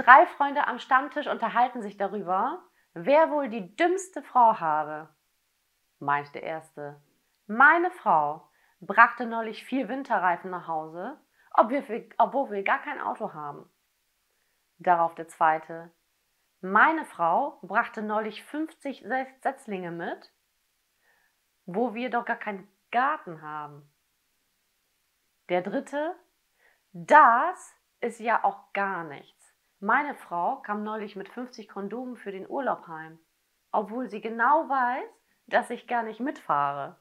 Drei Freunde am Stammtisch unterhalten sich darüber, wer wohl die dümmste Frau habe. Meint der Erste. Meine Frau brachte neulich vier Winterreifen nach Hause, obwohl wir gar kein Auto haben. Darauf der Zweite. Meine Frau brachte neulich 50 Setzlinge mit, wo wir doch gar keinen Garten haben. Der Dritte. Das ist ja auch gar nichts. Meine Frau kam neulich mit 50 Kondomen für den Urlaub heim, obwohl sie genau weiß, dass ich gar nicht mitfahre.